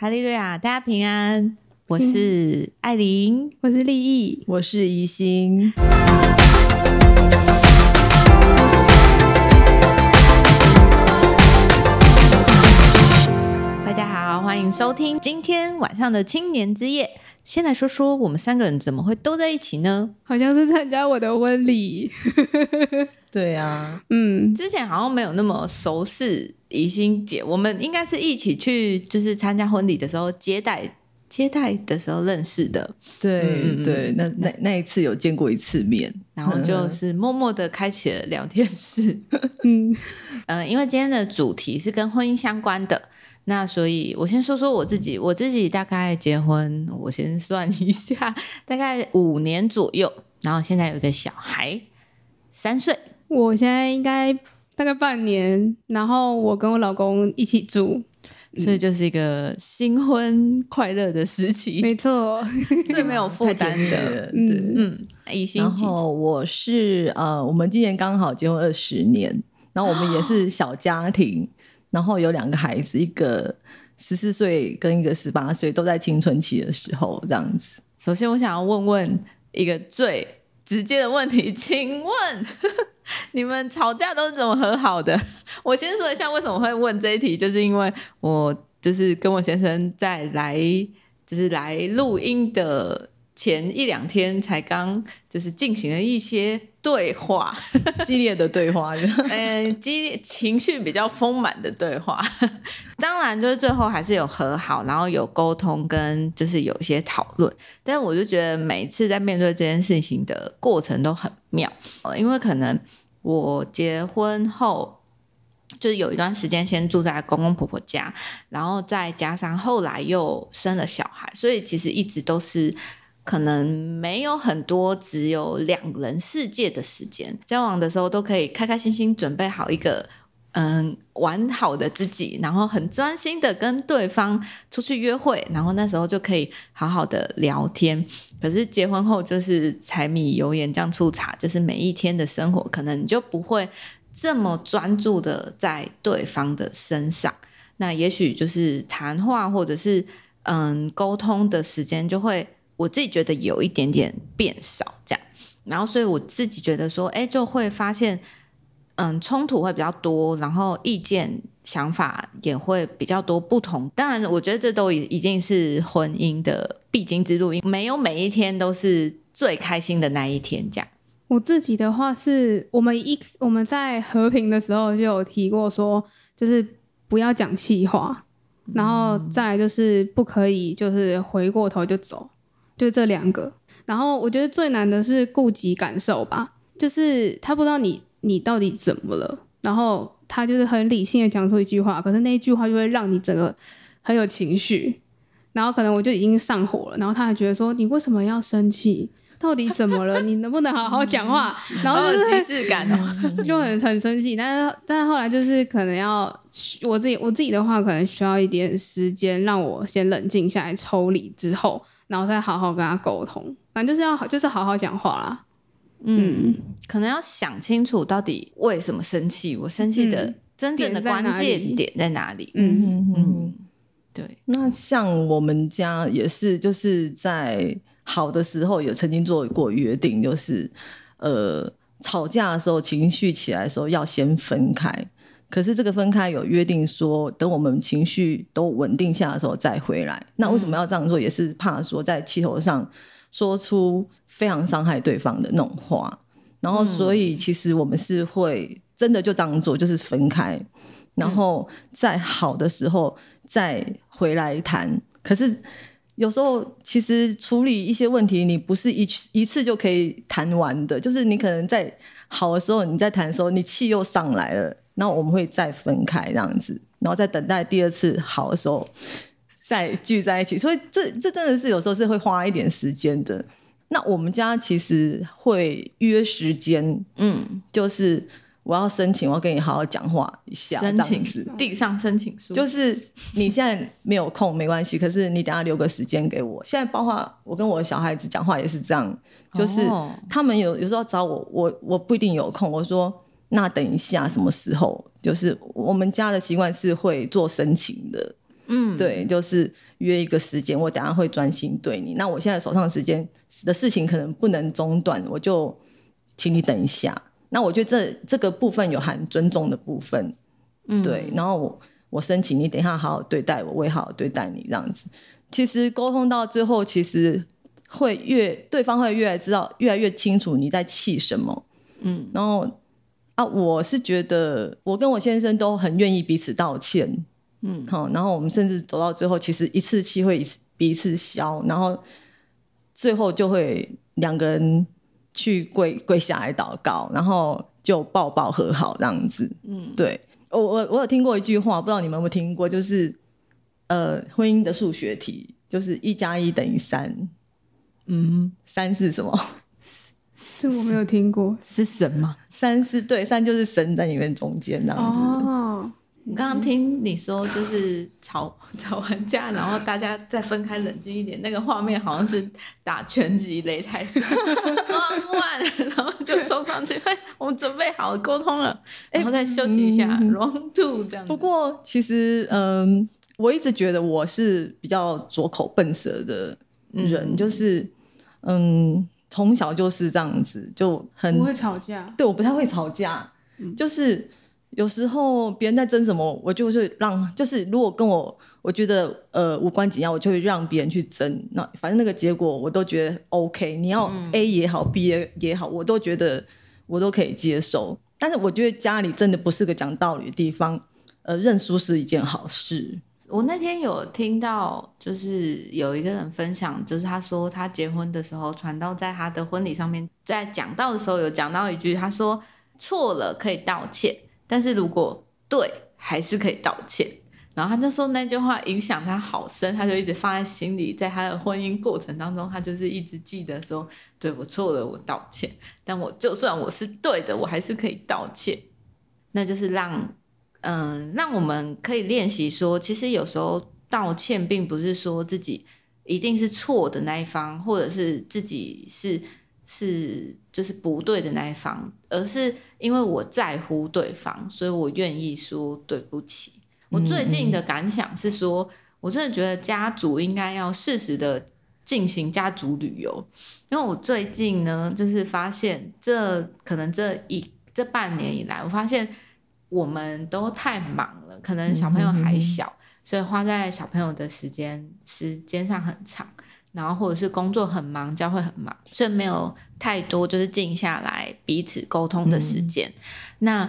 哈利路亚，大家平安。我是艾琳，嗯、我是立意，我是宜心。大家好，欢迎收听今天晚上的青年之夜。先来说说我们三个人怎么会都在一起呢？好像是参加我的婚礼。对啊，嗯，之前好像没有那么熟识怡心姐，我们应该是一起去，就是参加婚礼的时候接待接待的时候认识的。对、嗯、对，那那那一次有见过一次面，然后就是默默的开启了聊天室。嗯，呃，因为今天的主题是跟婚姻相关的。那所以，我先说说我自己。我自己大概结婚，我先算一下，大概五年左右。然后现在有一个小孩，三岁。我现在应该大概半年。然后我跟我老公一起住，所以就是一个新婚快乐的时期。没错，最没有负担的。嗯嗯。然后我是呃，我们今年刚好结婚二十年，然后我们也是小家庭。然后有两个孩子，一个十四岁跟一个十八岁，都在青春期的时候，这样子。首先，我想要问问一个最直接的问题，请问 你们吵架都是怎么和好的？我先说一下为什么会问这一题，就是因为我就是跟我先生在来就是来录音的前一两天才刚就是进行了一些。对话，激烈的对话，嗯，激烈情绪比较丰满的对话，当然就是最后还是有和好，然后有沟通跟就是有一些讨论，但是我就觉得每次在面对这件事情的过程都很妙，因为可能我结婚后就是有一段时间先住在公公婆婆家，然后再加上后来又生了小孩，所以其实一直都是。可能没有很多只有两人世界的时间，交往的时候都可以开开心心准备好一个嗯完好的自己，然后很专心的跟对方出去约会，然后那时候就可以好好的聊天。可是结婚后就是柴米油盐酱醋茶，就是每一天的生活，可能你就不会这么专注的在对方的身上。那也许就是谈话或者是嗯沟通的时间就会。我自己觉得有一点点变少，这样，然后所以我自己觉得说，哎，就会发现，嗯，冲突会比较多，然后意见想法也会比较多不同。当然，我觉得这都已已经是婚姻的必经之路，没有每一天都是最开心的那一天。这样，我自己的话是我们一我们在和平的时候就有提过说，就是不要讲气话，然后再来就是不可以就是回过头就走。就这两个，然后我觉得最难的是顾及感受吧，就是他不知道你你到底怎么了，然后他就是很理性的讲出一句话，可是那一句话就会让你整个很有情绪，然后可能我就已经上火了，然后他还觉得说你为什么要生气？到底怎么了？你能不能好好讲话？然后就是即视感哦，就很很生气，但是但是后来就是可能要我自己我自己的话，可能需要一点时间让我先冷静下来，抽离之后。然后再好好跟他沟通，反正就是要就是好好讲话啦。嗯，嗯，可能要想清楚到底为什么生气，我生气的真正的关键点在哪里？嗯嗯嗯，对。那像我们家也是，就是在好的时候也曾经做过约定，就是呃吵架的时候情绪起来的时候要先分开。可是这个分开有约定说，等我们情绪都稳定下的时候再回来。那为什么要这样做？也是怕说在气头上说出非常伤害对方的那种话。然后，所以其实我们是会真的就这样做，就是分开，然后在好的时候再回来谈。可是有时候其实处理一些问题，你不是一一次就可以谈完的。就是你可能在好的时候，你在谈的时候，你气又上来了。然后我们会再分开这样子，然后再等待第二次好的时候再聚在一起。所以这这真的是有时候是会花一点时间的。那我们家其实会约时间，嗯，就是我要申请，我要跟你好好讲话一下，申请递上申请书。就是你现在没有空没关系，可是你等下留个时间给我。现在包括我跟我的小孩子讲话也是这样，就是他们有有时候找我，我我不一定有空，我说。那等一下，什么时候？就是我们家的习惯是会做申请的，嗯，对，就是约一个时间，我等下会专心对你。那我现在手上的时间的事情可能不能中断，我就请你等一下。那我觉得这这个部分有含尊重的部分，嗯，对。然后我我申请你等一下好好对待我，我也好好对待你，这样子。其实沟通到最后，其实会越对方会越来知道，越来越清楚你在气什么，嗯。然后啊，我是觉得我跟我先生都很愿意彼此道歉，嗯，好。然后我们甚至走到最后，其实一次气会一次比一次消，然后最后就会两个人。去跪跪下来祷告，然后就抱抱和好这样子。嗯，对我我我有听过一句话，不知道你们有没有听过，就是呃，婚姻的数学题就是一加一等于三。嗯，三是什么？是我没有听过，是神吗？三是对，三就是神在里面中间这样子。哦我刚刚听你说，就是吵 吵完架，然后大家再分开冷静一点，那个画面好像是打拳击擂台 然后就冲上去，哎，我们准备好了，沟通了，然后再休息一下，round two 这样子。不过其实，嗯，我一直觉得我是比较拙口笨舌的人，嗯、就是，嗯，从小就是这样子，就很不会吵架，对，我不太会吵架，嗯、就是。有时候别人在争什么，我就是让，就是如果跟我我觉得呃无关紧要，我就会让别人去争。那反正那个结果我都觉得 OK，你要 A 也好，嗯，B 也也好，我都觉得我都可以接受。但是我觉得家里真的不是个讲道理的地方，呃，认输是一件好事。我那天有听到，就是有一个人分享，就是他说他结婚的时候，传道在他的婚礼上面，在讲到的时候有讲到一句，他说错了可以道歉。但是如果对，还是可以道歉。然后他就说那句话影响他好深，他就一直放在心里，在他的婚姻过程当中，他就是一直记得说，对，我错了，我道歉。但我就算我是对的，我还是可以道歉。那就是让，嗯，让我们可以练习说，其实有时候道歉并不是说自己一定是错的那一方，或者是自己是。是就是不对的那一方，而是因为我在乎对方，所以我愿意说对不起。我最近的感想是说，我真的觉得家族应该要适时的进行家族旅游，因为我最近呢，就是发现这可能这一这半年以来，我发现我们都太忙了，可能小朋友还小，所以花在小朋友的时间时间上很长。然后或者是工作很忙，教会很忙，所以没有太多就是静下来彼此沟通的时间。嗯、那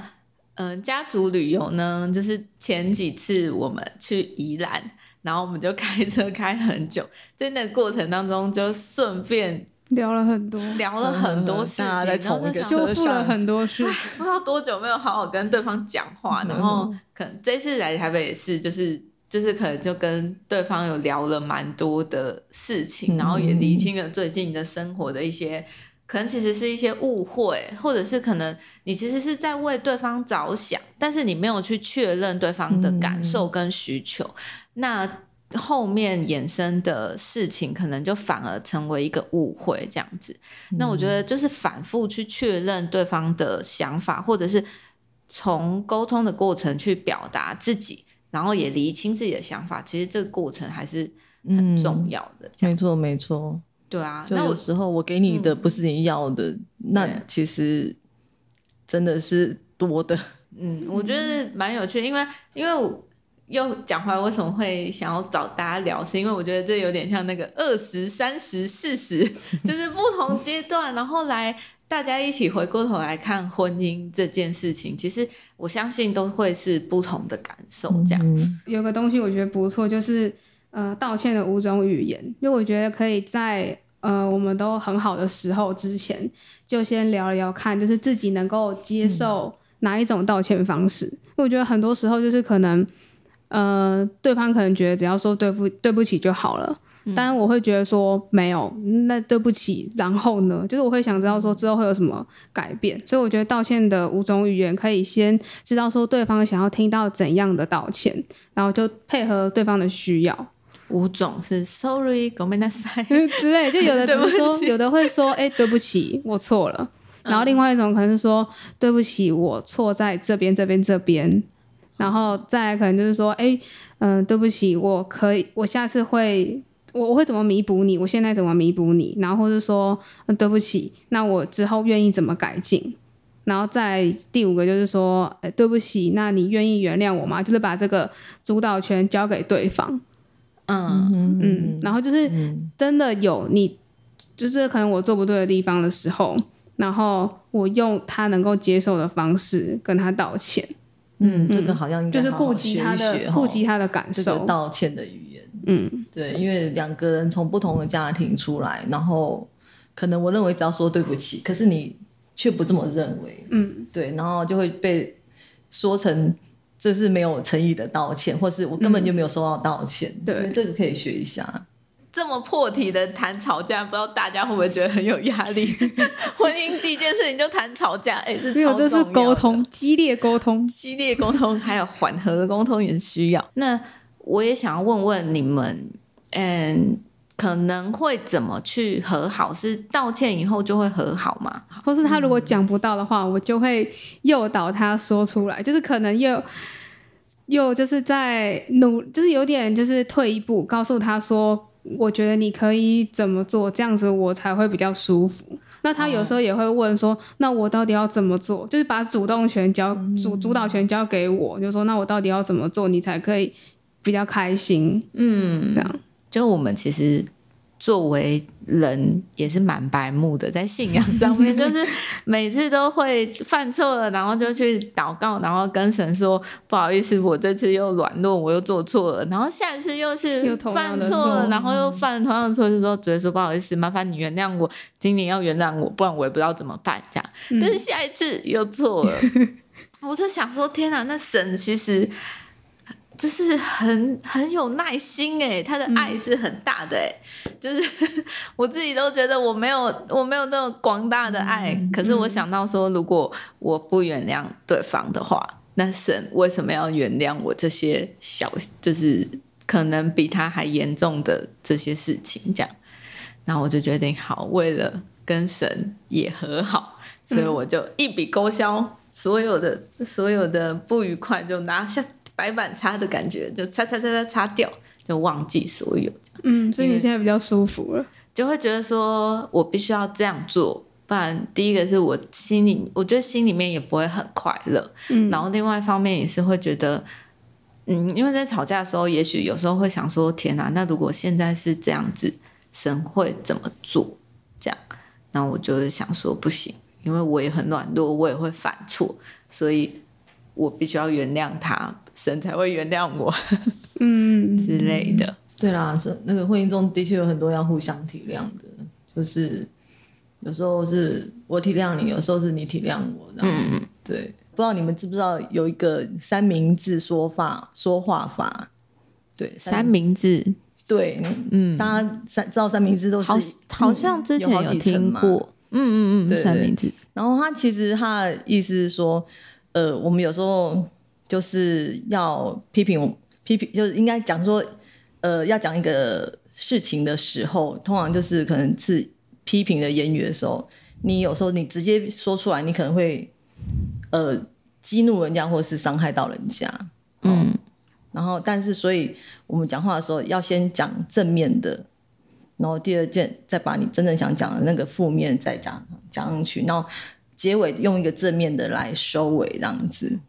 嗯、呃，家族旅游呢，就是前几次我们去宜兰，然后我们就开车开很久，在那个过程当中就顺便聊了很多，聊了很多事情，嗯、然后就修复了很多事。不知道多久没有好好跟对方讲话，然后可能这次来台北也是，就是。就是可能就跟对方有聊了蛮多的事情，然后也厘清了最近的生活的一些，可能其实是一些误会，或者是可能你其实是在为对方着想，但是你没有去确认对方的感受跟需求，那后面衍生的事情可能就反而成为一个误会这样子。那我觉得就是反复去确认对方的想法，或者是从沟通的过程去表达自己。然后也厘清自己的想法，其实这个过程还是很重要的。嗯、没错，没错。对啊，那有时候我给你的不是你要的，嗯、那其实真的是多的。嗯，我觉得蛮有趣的，因为因为我又讲回来，为什么会想要找大家聊，是因为我觉得这有点像那个二十三十四十，就是不同阶段，然后来。大家一起回过头来看婚姻这件事情，其实我相信都会是不同的感受。这样、嗯、有个东西我觉得不错，就是呃道歉的五种语言，因为我觉得可以在呃我们都很好的时候之前就先聊一聊看，就是自己能够接受哪一种道歉方式。嗯、因为我觉得很多时候就是可能呃对方可能觉得只要说对不对不起就好了。当然我会觉得说没有，那对不起，然后呢，就是我会想知道说之后会有什么改变，所以我觉得道歉的五种语言可以先知道说对方想要听到怎样的道歉，然后就配合对方的需要。五种是 sorry，ごめんなさい之类，就有的比如说有的会说哎对不起，我错了，然后另外一种可能是说对不起，我错在这边这边这边。 然后再来可能就是说，哎，嗯、呃，对不起，我可以，我下次会， 我我会怎么弥补你？我现在怎么弥补你？然后或者说、嗯，对不起，那我之后愿意怎么改进？然后再第五个就是说，哎，对不起，那你愿意原谅我吗？就是把这个主导权交给对方。嗯嗯，嗯，然后就是真的有你，就是可能我做不对的地方的时候，然后我用他能够接受的方式跟他道歉。嗯，这个好像应该就是顾及他的顾及他的感受，道歉的语言。嗯，对，因为两个人从不同的家庭出来，然后可能我认为只要说对不起，可是你却不这么认为。嗯，对，然后就会被说成。这是没有诚意的道歉，或是我根本就没有收到道歉。嗯、对，这个可以学一下。这么破题的谈吵架，不知道大家会不会觉得很有压力？婚姻第一件事情就谈吵架，哎，这没有，这是沟通，激烈沟通，激烈沟通，还有缓和的沟通也是需要。那我也想要问问你们，嗯。可能会怎么去和好？是道歉以后就会和好吗？或是他如果讲不到的话，我就会诱导他说出来，就是可能又又就是在努，就是有点就是退一步，告诉他说，我觉得你可以怎么做，这样子我才会比较舒服。那他有时候也会问说，那我到底要怎么做？就是把主动权交主主导权交给我，就说那我到底要怎么做，你才可以比较开心？嗯，这样。就我们其实作为人也是蛮白目的，在信仰上面，就是每次都会犯错了，然后就去祷告，然后跟神说不好意思，我这次又软弱，我又做错了，然后下一次又是犯错了，然后又犯同样的错，就说直接说不好意思，麻烦你原谅我，今年要原谅我，不然我也不知道怎么办这样。但是下一次又错了，我就想说天哪，那神其实。就是很很有耐心诶，他的爱是很大的诶，就是 我自己都觉得我没有我没有那种广大的爱，可是我想到说，如果我不原谅对方的话，那神为什么要原谅我这些小，就是可能比他还严重的这些事情？这样，然后我就决定好，为了跟神也和好，所以我就一笔勾销所有的所有的不愉快，就拿下。白板擦的感觉，就擦擦擦擦擦掉，就忘记所有这样。嗯，所以你现在比较舒服了，就会觉得说我必须要这样做，不然第一个是我心里，我觉得心里面也不会很快乐。嗯，然后另外一方面也是会觉得，嗯，因为在吵架的时候，也许有时候会想说，天哪，那如果现在是这样子，神会怎么做？这样，那我就是想说不行，因为我也很软弱，我也会犯错，所以我必须要原谅他。神才会原谅我，嗯之类的。对啦，是那个婚姻中的确有很多要互相体谅的，就是有时候是我体谅你，有时候是你体谅我。嗯，对。不知道你们知不知道有一个三明治说法说话法？对，三明治。对，嗯，大家三知道三明治都是好，好像之前有听过。嗯嗯嗯，对三明治。然后他其实他的意思是说，呃，我们有时候。就是要批评，批评就是应该讲说，呃，要讲一个事情的时候，通常就是可能是批评的言语的时候，你有时候你直接说出来，你可能会呃激怒人家，或是伤害到人家。嗯，嗯，然后但是所以我们讲话的时候要先讲正面的，然后第二件再把你真正想讲的那个负面再讲讲上去，然后结尾用一个正面的来收尾，这样子。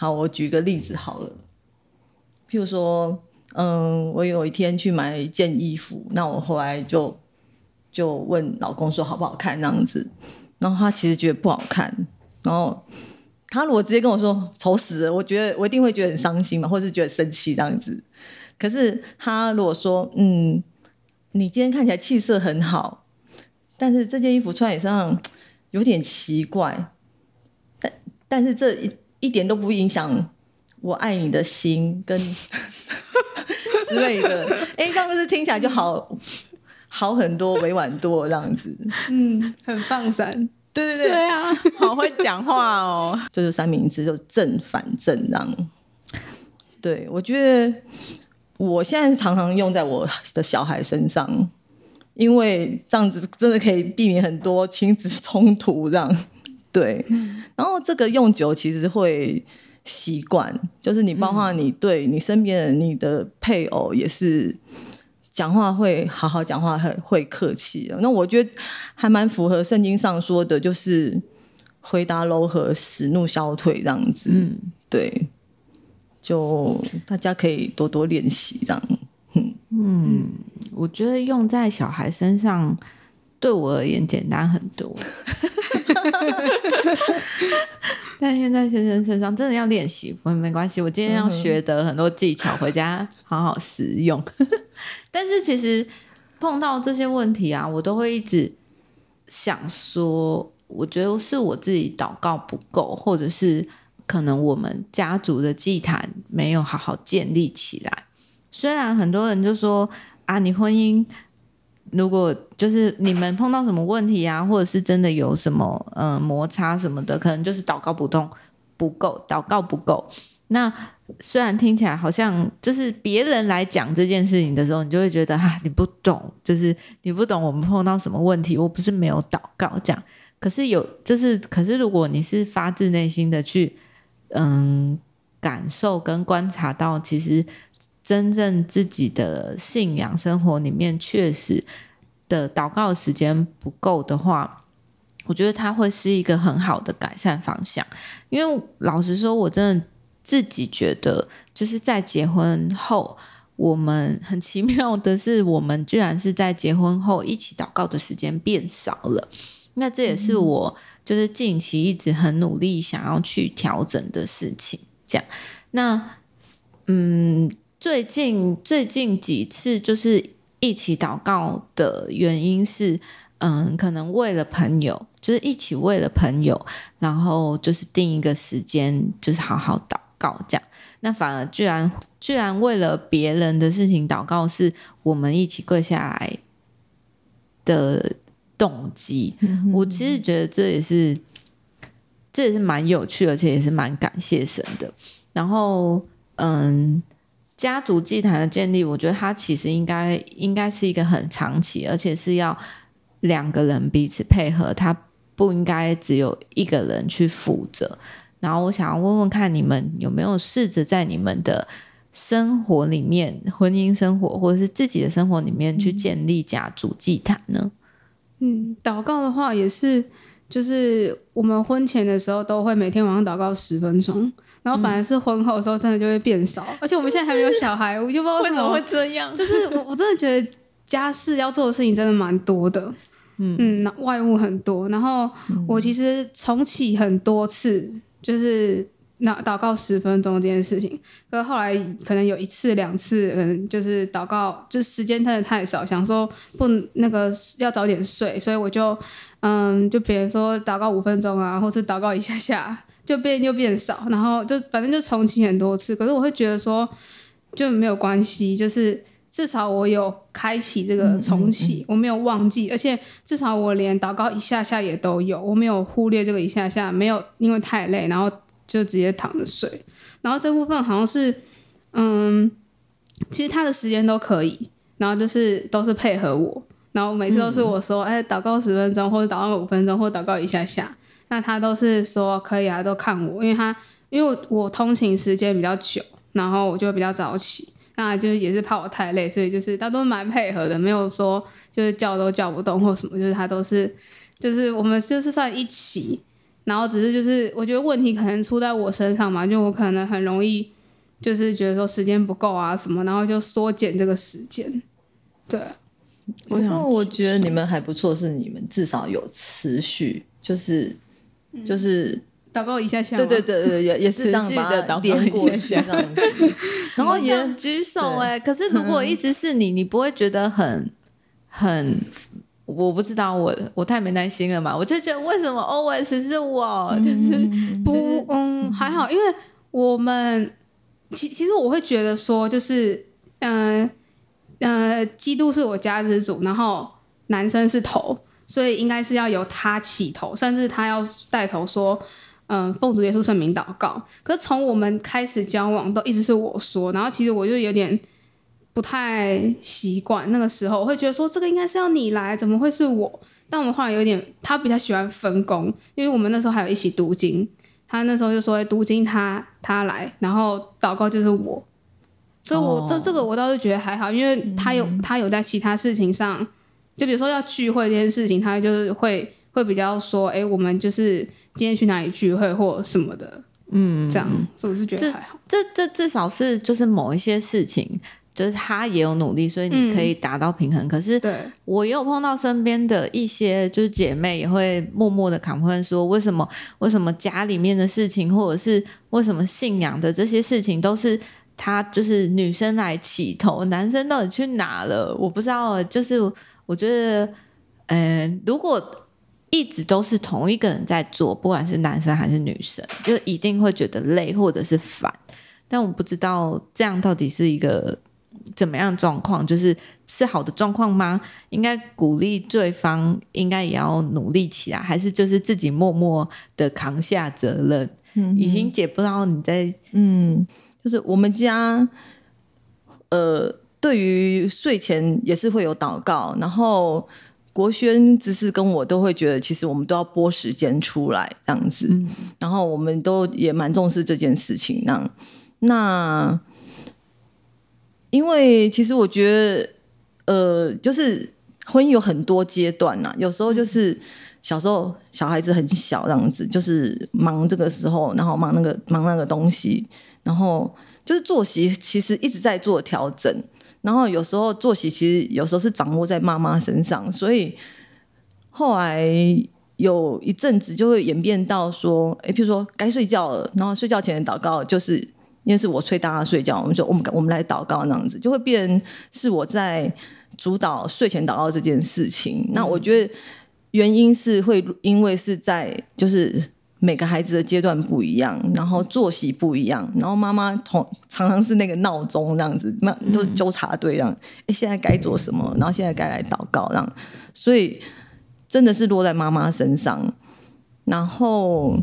好，我举个例子好了。譬如说，嗯，我有一天去买一件衣服，那我后来就就问老公说好不好看那样子，然后他其实觉得不好看，然后他如果直接跟我说丑死了，我觉得我一定会觉得很伤心嘛，或是觉得生气这样子。可是他如果说，嗯，你今天看起来气色很好，但是这件衣服穿在身上有点奇怪，但但是这一一。一点都不影响我爱你的心跟 之类的，哎、欸，这样子听起来就好好很多，委婉多这样子，嗯，很放闪，对对对，对啊，好会讲话哦，就是三明治，就正反正这样。对，我觉得我现在常常用在我的小孩身上，因为这样子真的可以避免很多亲子冲突这样。对，然后这个用久其实会习惯，就是你包括你对你身边的你的配偶也是讲话会好好讲话，很会客气。那我觉得还蛮符合圣经上说的，就是回答柔和，使怒消退这样子。嗯，对，就大家可以多多练习这样。嗯嗯，我觉得用在小孩身上，对我而言简单很多。但现在先生身上真的要练习，不过没关系。我今天要学得很多技巧，回家 好好实用。但是其实碰到这些问题啊，我都会一直想说，我觉得是我自己祷告不够，或者是可能我们家族的祭坛没有好好建立起来。虽然很多人就说啊，你婚姻。如果就是你们碰到什么问题啊，或者是真的有什么嗯摩擦什么的，可能就是祷告不动不够，祷告不够。那虽然听起来好像就是别人来讲这件事情的时候，你就会觉得哈、啊，你不懂，就是你不懂我们碰到什么问题。我不是没有祷告这样，可是有就是，可是如果你是发自内心的去嗯感受跟观察到，其实。真正自己的信仰生活里面，确实的祷告时间不够的话，我觉得它会是一个很好的改善方向。因为老实说，我真的自己觉得，就是在结婚后，我们很奇妙的是，我们居然是在结婚后一起祷告的时间变少了。那这也是我就是近期一直很努力想要去调整的事情。这样，那嗯。最近最近几次就是一起祷告的原因是，嗯，可能为了朋友，就是一起为了朋友，然后就是定一个时间，就是好好祷告这样。那反而居然居然为了别人的事情祷告，是我们一起跪下来的动机。嗯。我其实觉得这也是这也是蛮有趣，而且也是蛮感谢神的。然后，嗯。家族祭坛的建立，我觉得它其实应该应该是一个很长期，而且是要两个人彼此配合，它不应该只有一个人去负责。然后我想要问问看，你们有没有试着在你们的生活里面，婚姻生活或者是自己的生活里面去建立家族祭坛呢？嗯，祷告的话也是，就是我们婚前的时候都会每天晚上祷告十分钟。然后反而是婚后的时候，真的就会变少。嗯、而且我们现在还没有小孩，我就不知道为什么，会这样。就是我我真的觉得家事要做的事情真的蛮多的，嗯嗯，外务很多。然后我其实重启很多次，就是那祷告十分钟这件事情。可是后来可能有一次两次，嗯，就是祷告，就时间真的太少，想说不那个要早点睡，所以我就嗯，就比如说祷告五分钟啊，或是祷告一下下。就变又变少，然后就反正就重启很多次。可是我会觉得说，就没有关系，就是至少我有开启这个重启，嗯嗯嗯、我没有忘记，而且至少我连祷告一下下也都有，我没有忽略这个一下下，没有因为太累，然后就直接躺着睡。然后这部分好像是，嗯，其实他的时间都可以，然后就是都是配合我，然后每次都是我说，哎、嗯，祷告十分钟，或者祷告五分钟，或者祷告一下下。那他都是说可以啊，都看我，因为他因为我通勤时间比较久，然后我就比较早起，那就也是怕我太累，所以就是他都蛮配合的，没有说就是叫都叫不动或什么，就是他都是就是我们就是算一起，然后只是就是我觉得问题可能出在我身上嘛，就我可能很容易就是觉得说时间不够啊什么，然后就缩减这个时间。对，不过我觉得你们还不错，是你们至少有持续，就是。就是祷告一下下，对对对对，也也是这样的祷告一下下，然后也举手哎。可是如果一直是你，你不会觉得很很？我不知道，我我太没耐心了嘛？我就觉得为什么 always 是我？就是不嗯还好，因为我们其其实我会觉得说，就是嗯呃，基督是我家之主，然后男生是头。所以应该是要由他起头，甚至他要带头说，嗯，奉主耶稣圣名祷告。可是从我们开始交往都一直是我说，然后其实我就有点不太习惯。那个时候我会觉得说，这个应该是要你来，怎么会是我？但我们后来有点，他比较喜欢分工，因为我们那时候还有一起读经，他那时候就说读经他他来，然后祷告就是我，所以我这、这个我倒是觉得还好，因为他有、他有在其他事情上，就比如说要聚会这件事情，他就是会会比较说，哎，我们就是今天去哪里聚会或什么的，嗯，这样，所以我是觉得还好，这这至少是就是某一些事情。就是他也有努力，所以你可以达到平衡。嗯、可是，我也有碰到身边的一些就是姐妹也会默默的 complain 说，为什么为什么家里面的事情，或者是为什么信仰的这些事情，都是他就是女生来起头，男生到底去哪了？我不知道。就是我觉得，嗯、呃，如果一直都是同一个人在做，不管是男生还是女生，就一定会觉得累或者是烦。但我不知道这样到底是一个。怎么样状况？就是是好的状况吗？应该鼓励对方，应该也要努力起来，还是就是自己默默的扛下责任？嗯，已经姐不知道你在嗯，就是我们家，呃，对于睡前也是会有祷告，然后国轩只是跟我都会觉得，其实我们都要拨时间出来这样子，嗯，然后我们都也蛮重视这件事情，那那。因为其实我觉得，呃，就是婚姻有很多阶段呐。有时候就是小时候小孩子很小这样子，就是忙这个时候，然后忙那个忙那个东西，然后就是作息其实一直在做调整。然后有时候作息其实有时候是掌握在妈妈身上，所以后来有一阵子就会演变到说，哎，譬如说该睡觉了，然后睡觉前的祷告就是。因为是我催大家睡觉，我们说我们我们来祷告那样子，就会变是我在主导睡前祷告这件事情。嗯、那我觉得原因是会因为是在就是每个孩子的阶段不一样，然后作息不一样，然后妈妈同常常是那个闹钟这样子，那都是纠察队这样。哎，现在该做什么？然后现在该来祷告这样，所以真的是落在妈妈身上，然后。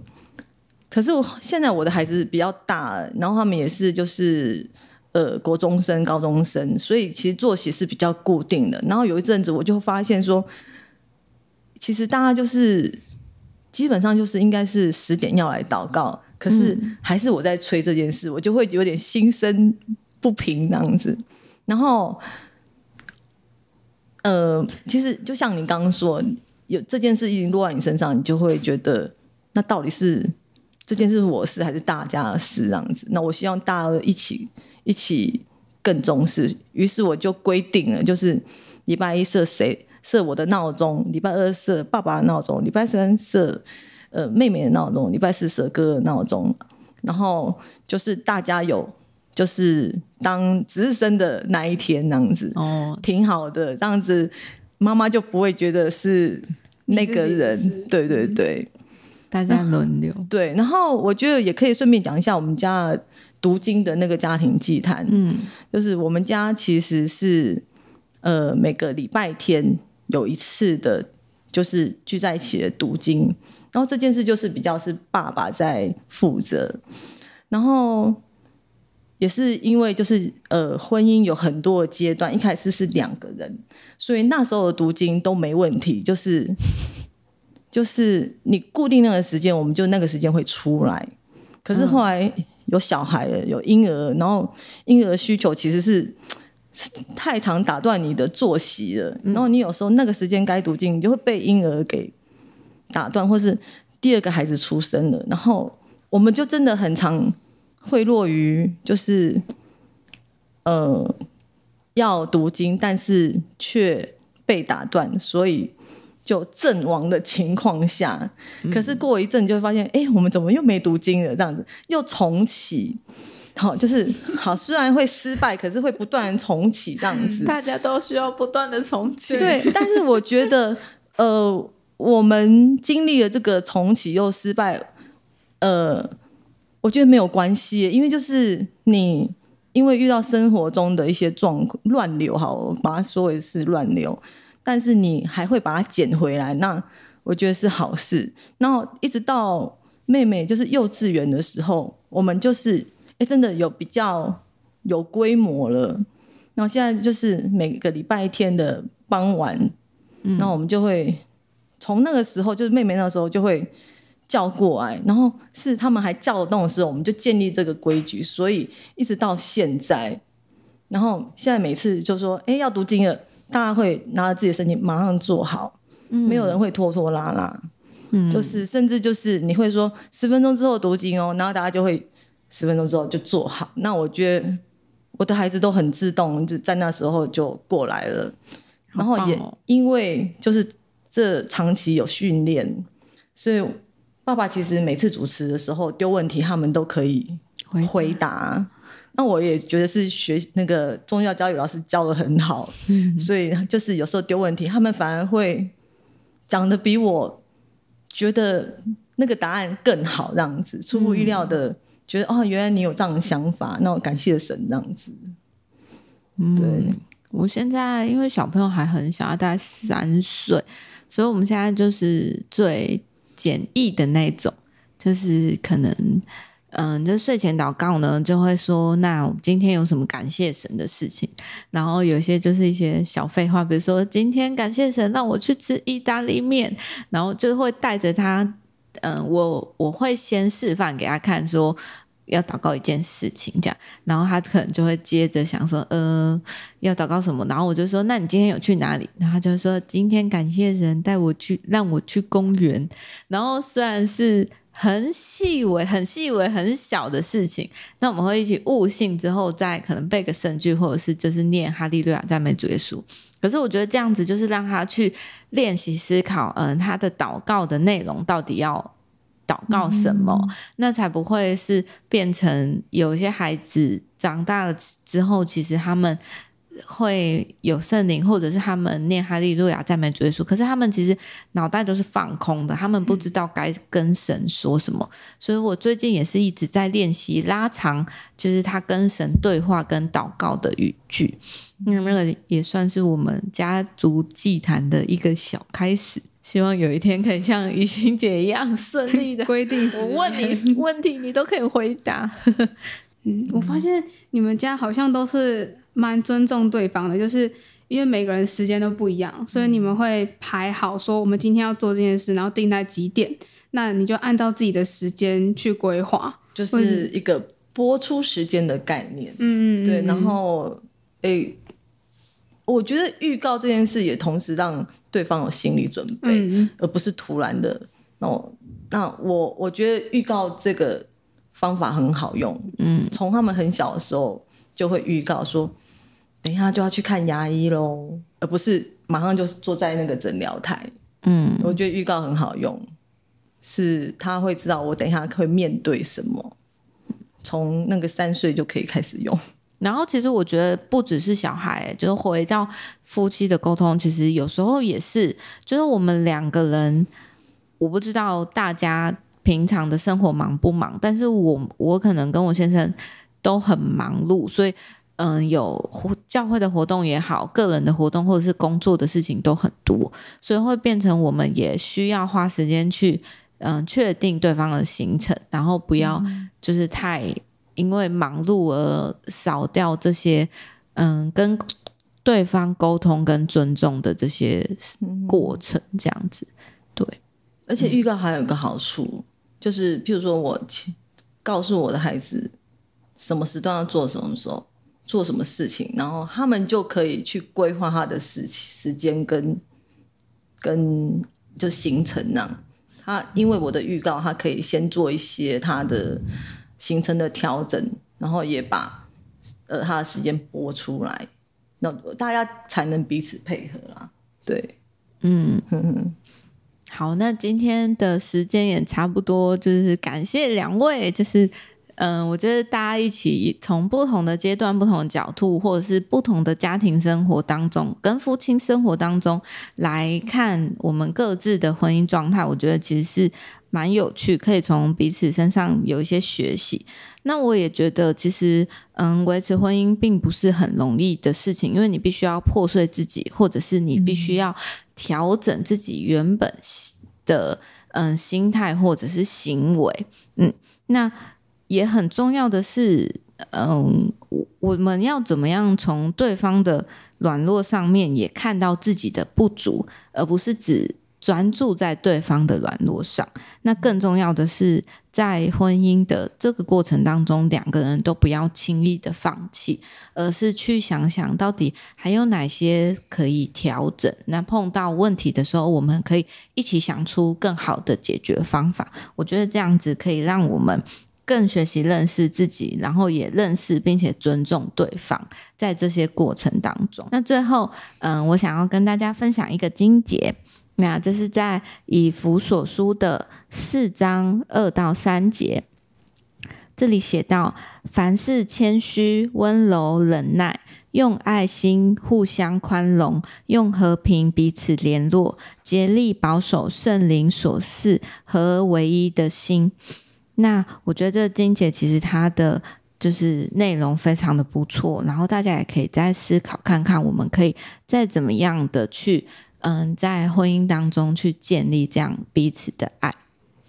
可是我现在我的孩子比较大，然后他们也是就是呃国中生、高中生，所以其实作息是比较固定的。然后有一阵子我就发现说，其实大家就是基本上就是应该是十点要来祷告，可是还是我在催这件事，我就会有点心生不平那样子。然后，呃，其实就像你刚刚说，有这件事已经落在你身上，你就会觉得那到底是。这件事是我事还是大家的事？这样子，那我希望大家一起一起更重视。于是我就规定了，就是礼拜一设谁设我的闹钟，礼拜二设爸爸的闹钟，礼拜三设呃妹妹的闹钟，礼拜四设哥哥的闹钟。然后就是大家有就是当值日生的那一天，那样子哦，挺好的。这样子妈妈就不会觉得是那个人，对对对。大家轮流对，然后我觉得也可以顺便讲一下我们家读经的那个家庭祭坛。嗯，就是我们家其实是呃每个礼拜天有一次的，就是聚在一起的读经。然后这件事就是比较是爸爸在负责，然后也是因为就是呃婚姻有很多的阶段，一开始是两个人，所以那时候的读经都没问题，就是。就是你固定那个时间，我们就那个时间会出来。可是后来有小孩了，有婴儿，然后婴儿需求其实是太常打断你的作息了。然后你有时候那个时间该读经，你就会被婴儿给打断，或是第二个孩子出生了，然后我们就真的很常会落于就是呃要读经，但是却被打断，所以。就阵亡的情况下，可是过一阵就会发现，哎、嗯欸，我们怎么又没读经了？这样子又重启，好，就是好，虽然会失败，可是会不断重启这样子。大家都需要不断的重启。对，但是我觉得，呃，我们经历了这个重启又失败，呃，我觉得没有关系，因为就是你因为遇到生活中的一些状况乱流，好，我把它说为是乱流。但是你还会把它捡回来，那我觉得是好事。然后一直到妹妹就是幼稚园的时候，我们就是哎，真的有比较有规模了。然后现在就是每个礼拜天的傍晚，那、嗯、我们就会从那个时候，就是妹妹那时候就会叫过来，然后是他们还叫得动的时候，我们就建立这个规矩，所以一直到现在，然后现在每次就说，哎，要读经了，大家会拿着自己的圣经马上做好，嗯，没有人会拖拖拉拉，嗯，就是甚至就是你会说十分钟之后读经哦，然后大家就会十分钟之后就做好。那我觉得我的孩子都很自动，就在那时候就过来了，然后也因为就是这长期有训练，所以。爸爸其实每次主持的时候丢问题，他们都可以回答。那我也觉得是学那个宗教教育老师教的很好，嗯，所以就是有时候丢问题，他们反而会讲的比我觉得那个答案更好，这样子出乎意料的觉得，嗯，哦，原来你有这样的想法，那我感谢神这样子。嗯，对，我现在因为小朋友还很小，大概三岁，所以我们现在就是最。简易的那种，就是可能，嗯，就睡前祷告呢，就会说，那今天有什么感谢神的事情？然后有些就是一些小废话，比如说今天感谢神让我去吃意大利面，然后就会带着他，嗯，我我会先示范给他看，说。要祷告一件事情，这样，然后他可能就会接着想说，嗯，要祷告什么？然后我就说，那你今天有去哪里？然后他就说，今天感谢人带我去，让我去公园。然后虽然是很细微、很细微、很小的事情，那我们会一起悟性之后，再可能背个圣句，或者是就是念哈利路亚赞美主耶稣。可是我觉得这样子就是让他去练习思考，嗯、呃，他的祷告的内容到底要。祷告什么，嗯，那才不会是变成有一些孩子长大了之后，其实他们会有圣灵，或者是他们念哈利路亚赞美主耶稣，可是他们其实脑袋都是放空的，他们不知道该跟神说什么。所以我最近也是一直在练习拉长，就是他跟神对话跟祷告的语句，那那个也算是我们家族祭坛的一个小开始。希望有一天可以像雨欣姐一样顺利的 规定，我问你问题，你都可以回答。嗯，我发现你们家好像都是蛮尊重对方的，就是因为每个人时间都不一样，所以你们会排好说我们今天要做这件事，然后定在几点，那你就按照自己的时间去规划，就是一个播出时间的概念。嗯嗯，对，然后诶。欸我觉得预告这件事也同时让对方有心理准备，嗯、而不是突然的。那我那我我觉得预告这个方法很好用。嗯，从他们很小的时候就会预告说，等一下就要去看牙医喽，而不是马上就坐在那个诊疗台。嗯，我觉得预告很好用，是他会知道我等一下会面对什么。从那个三岁就可以开始用。然后，其实我觉得不只是小孩，就是回到夫妻的沟通，其实有时候也是，就是我们两个人，我不知道大家平常的生活忙不忙，但是我我可能跟我先生都很忙碌，所以嗯，有教会的活动也好，个人的活动或者是工作的事情都很多，所以会变成我们也需要花时间去嗯确定对方的行程，然后不要就是太。因为忙碌而少掉这些，嗯，跟对方沟通跟尊重的这些过程，这样子，对。而且预告还有一个好处，嗯、就是譬如说我告诉我的孩子什么时段要做什么时候做什么事情，然后他们就可以去规划他的时时间跟跟就行程那样。他因为我的预告，他可以先做一些他的。行程的调整，然后也把呃他的时间播出来，那大家才能彼此配合啦。对，嗯哼哼，好，那今天的时间也差不多，就是感谢两位，就是。嗯，我觉得大家一起从不同的阶段、不同的角度，或者是不同的家庭生活当中，跟夫妻生活当中来看我们各自的婚姻状态，我觉得其实是蛮有趣，可以从彼此身上有一些学习。那我也觉得，其实嗯，维持婚姻并不是很容易的事情，因为你必须要破碎自己，或者是你必须要调整自己原本的嗯心态或者是行为。嗯，那。也很重要的是，嗯，我我们要怎么样从对方的软弱上面也看到自己的不足，而不是只专注在对方的软弱上。那更重要的是，在婚姻的这个过程当中，两个人都不要轻易的放弃，而是去想想到底还有哪些可以调整。那碰到问题的时候，我们可以一起想出更好的解决方法。我觉得这样子可以让我们。更学习认识自己，然后也认识并且尊重对方，在这些过程当中。那最后，嗯，我想要跟大家分享一个经节，那这是在以弗所书的四章二到三节，这里写到：凡事谦虚、温柔、忍耐，用爱心互相宽容，用和平彼此联络，竭力保守圣灵所赐和唯一的心。那我觉得这金姐其实她的就是内容非常的不错，然后大家也可以再思考看看，我们可以再怎么样的去，嗯，在婚姻当中去建立这样彼此的爱。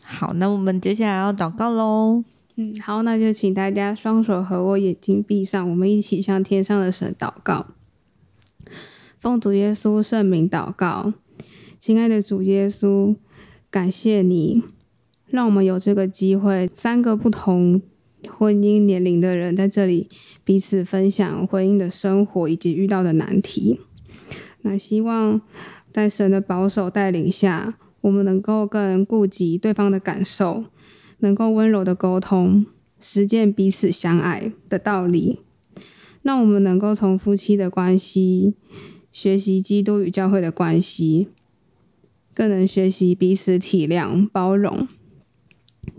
好，那我们接下来要祷告喽。嗯，好，那就请大家双手合握，眼睛闭上，我们一起向天上的神祷告。奉主耶稣圣名祷告，亲爱的主耶稣，感谢你。让我们有这个机会，三个不同婚姻年龄的人在这里彼此分享婚姻的生活以及遇到的难题。那希望在神的保守带领下，我们能够更顾及对方的感受，能够温柔的沟通，实践彼此相爱的道理。让我们能够从夫妻的关系学习基督与教会的关系，更能学习彼此体谅包容。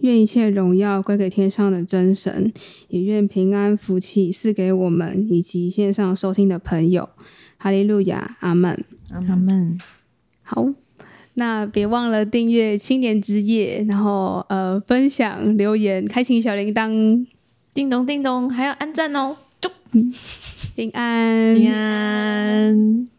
愿一切荣耀归给天上的真神，也愿平安福气赐给我们以及线上收听的朋友。哈利路亚，阿门，阿门。好，那别忘了订阅青年之夜，然后呃分享留言，开启小铃铛，叮咚叮咚，还要按赞哦，祝平安平安。